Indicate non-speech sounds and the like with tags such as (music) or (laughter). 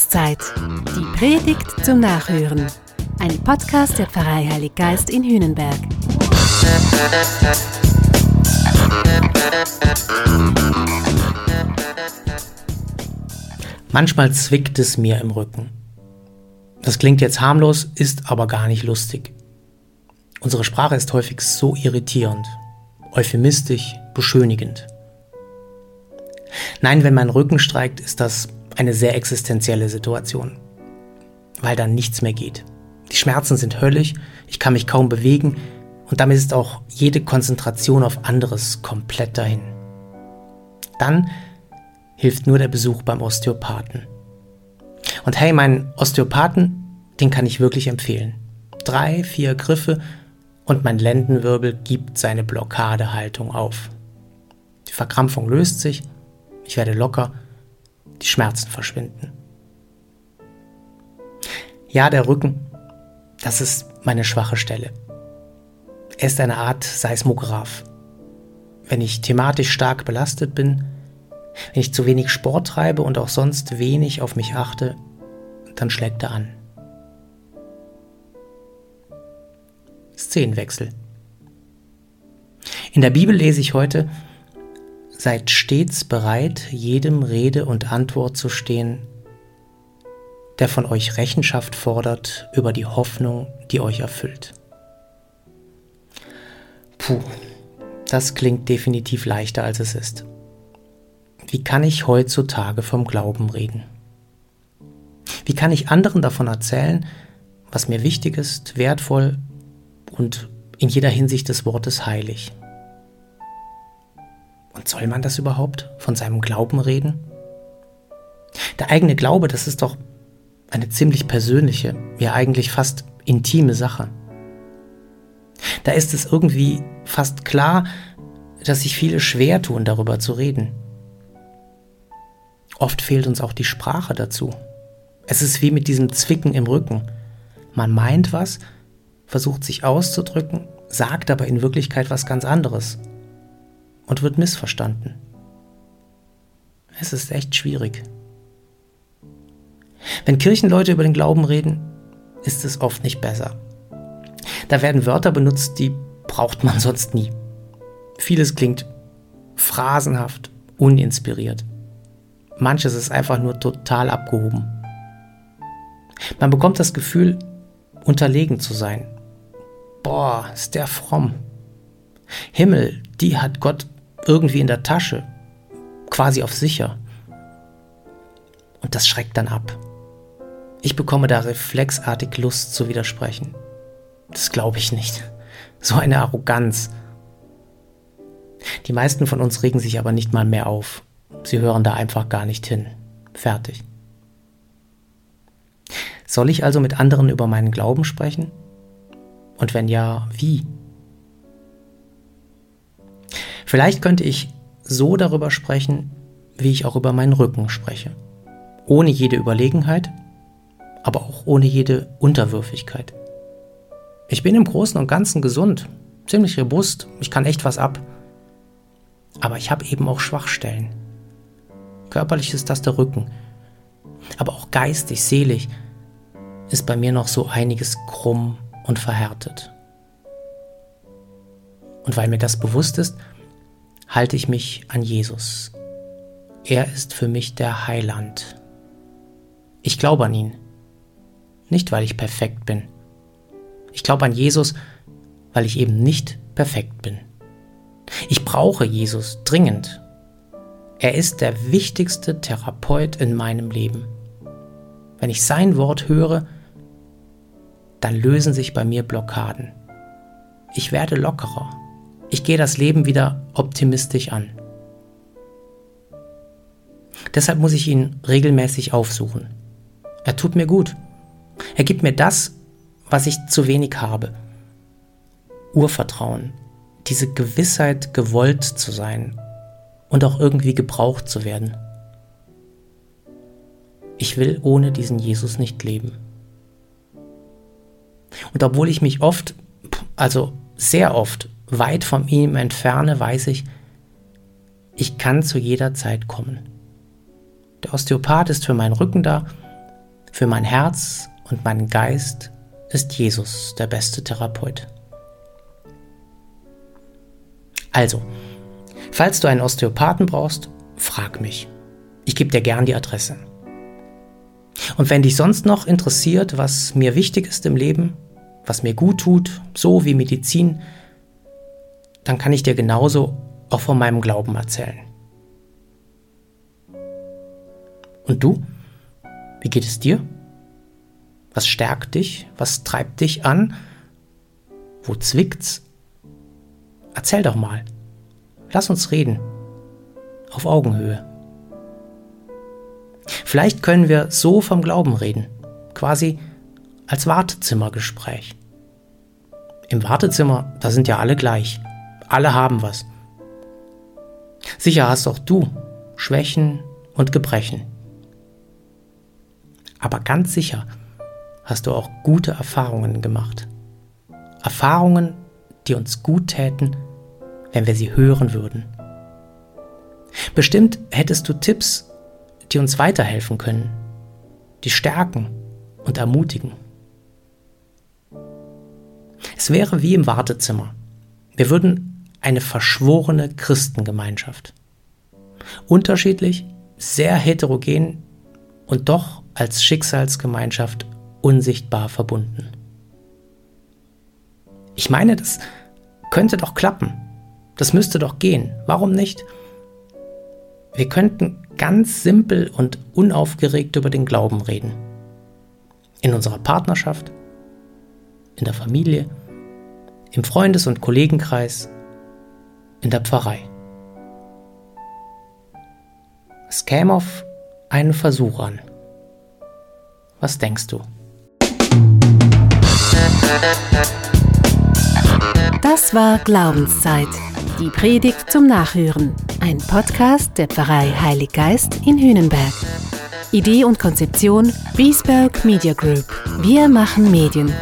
Jahreszeit. Die Predigt zum Nachhören. Ein Podcast der Pfarrei Heilig Geist in Hühnenberg. Manchmal zwickt es mir im Rücken. Das klingt jetzt harmlos, ist aber gar nicht lustig. Unsere Sprache ist häufig so irritierend, euphemistisch, beschönigend. Nein, wenn mein Rücken streikt, ist das eine sehr existenzielle Situation, weil dann nichts mehr geht. Die Schmerzen sind höllisch, ich kann mich kaum bewegen und damit ist auch jede Konzentration auf anderes komplett dahin. Dann hilft nur der Besuch beim Osteopathen. Und hey, meinen Osteopathen, den kann ich wirklich empfehlen. Drei, vier Griffe und mein Lendenwirbel gibt seine Blockadehaltung auf. Die Verkrampfung löst sich, ich werde locker, die Schmerzen verschwinden. Ja, der Rücken, das ist meine schwache Stelle. Er ist eine Art Seismograph. Wenn ich thematisch stark belastet bin, wenn ich zu wenig Sport treibe und auch sonst wenig auf mich achte, dann schlägt er an. Szenenwechsel. In der Bibel lese ich heute, Seid stets bereit, jedem Rede und Antwort zu stehen, der von euch Rechenschaft fordert über die Hoffnung, die euch erfüllt. Puh, das klingt definitiv leichter, als es ist. Wie kann ich heutzutage vom Glauben reden? Wie kann ich anderen davon erzählen, was mir wichtig ist, wertvoll und in jeder Hinsicht des Wortes heilig? Und soll man das überhaupt von seinem Glauben reden? Der eigene Glaube, das ist doch eine ziemlich persönliche, ja eigentlich fast intime Sache. Da ist es irgendwie fast klar, dass sich viele schwer tun, darüber zu reden. Oft fehlt uns auch die Sprache dazu. Es ist wie mit diesem Zwicken im Rücken. Man meint was, versucht sich auszudrücken, sagt aber in Wirklichkeit was ganz anderes und wird missverstanden. Es ist echt schwierig. Wenn Kirchenleute über den Glauben reden, ist es oft nicht besser. Da werden Wörter benutzt, die braucht man sonst nie. Vieles klingt phrasenhaft, uninspiriert. Manches ist einfach nur total abgehoben. Man bekommt das Gefühl, unterlegen zu sein. Boah, ist der fromm. Himmel, die hat Gott irgendwie in der Tasche, quasi auf sicher. Und das schreckt dann ab. Ich bekomme da reflexartig Lust zu widersprechen. Das glaube ich nicht. (laughs) So eine Arroganz. Die meisten von uns regen sich aber nicht mal mehr auf. Sie hören da einfach gar nicht hin. Fertig. Soll ich also mit anderen über meinen Glauben sprechen? Und wenn ja, wie? Vielleicht könnte ich so darüber sprechen, wie ich auch über meinen Rücken spreche. Ohne jede Überlegenheit, aber auch ohne jede Unterwürfigkeit. Ich bin im Großen und Ganzen gesund, ziemlich robust, ich kann echt was ab. Aber ich habe eben auch Schwachstellen. Körperlich ist das der Rücken. Aber auch geistig, seelisch ist bei mir noch so einiges krumm und verhärtet. Und weil mir das bewusst ist, halte ich mich an Jesus. Er ist für mich der Heiland. Ich glaube an ihn. Nicht, weil ich perfekt bin. Ich glaube an Jesus, weil ich eben nicht perfekt bin. Ich brauche Jesus dringend. Er ist der wichtigste Therapeut in meinem Leben. Wenn ich sein Wort höre, dann lösen sich bei mir Blockaden. Ich werde lockerer. Ich gehe das Leben wieder optimistisch an. Deshalb muss ich ihn regelmäßig aufsuchen. Er tut mir gut. Er gibt mir das, was ich zu wenig habe. Urvertrauen, diese Gewissheit, gewollt zu sein und auch irgendwie gebraucht zu werden. Ich will ohne diesen Jesus nicht leben. Und obwohl ich mich oft, also sehr oft, weit von ihm entferne, weiß ich, ich kann zu jeder Zeit kommen. Der Osteopath ist für meinen Rücken da, Für mein Herz und meinen Geist ist Jesus der beste Therapeut. Also, falls du einen Osteopathen brauchst, frag mich. Ich gebe dir gern die Adresse. Und wenn dich sonst noch interessiert, was mir wichtig ist im Leben, was mir gut tut, so wie Medizin, dann kann ich dir genauso auch von meinem Glauben erzählen. Und du? Wie geht es dir? Was stärkt dich? Was treibt dich an? Wo zwickt's? Erzähl doch mal. Lass uns reden. Auf Augenhöhe. Vielleicht können wir so vom Glauben reden. Quasi als Wartezimmergespräch. Im Wartezimmer, da sind ja alle gleich. Alle haben was. Sicher hast auch du Schwächen und Gebrechen. Aber ganz sicher hast du auch gute Erfahrungen gemacht. Erfahrungen, die uns gut täten, wenn wir sie hören würden. Bestimmt hättest du Tipps, die uns weiterhelfen können, die stärken und ermutigen. Es wäre wie im Wartezimmer. Wir würden eine verschworene Christengemeinschaft. Unterschiedlich, sehr heterogen und doch als Schicksalsgemeinschaft unsichtbar verbunden. Ich meine, das könnte doch klappen. Das müsste doch gehen. Warum nicht? Wir könnten ganz simpel und unaufgeregt über den Glauben reden. In unserer Partnerschaft, in der Familie, im Freundes- und Kollegenkreis, in der Pfarrei. Es käme auf einen Versuch an. Was denkst du? Das war Glaubenszeit. Die Predigt zum Nachhören. Ein Podcast der Pfarrei Heilig Geist in Hühnenberg. Idee und Konzeption Biesberg Media Group. Wir machen Medien.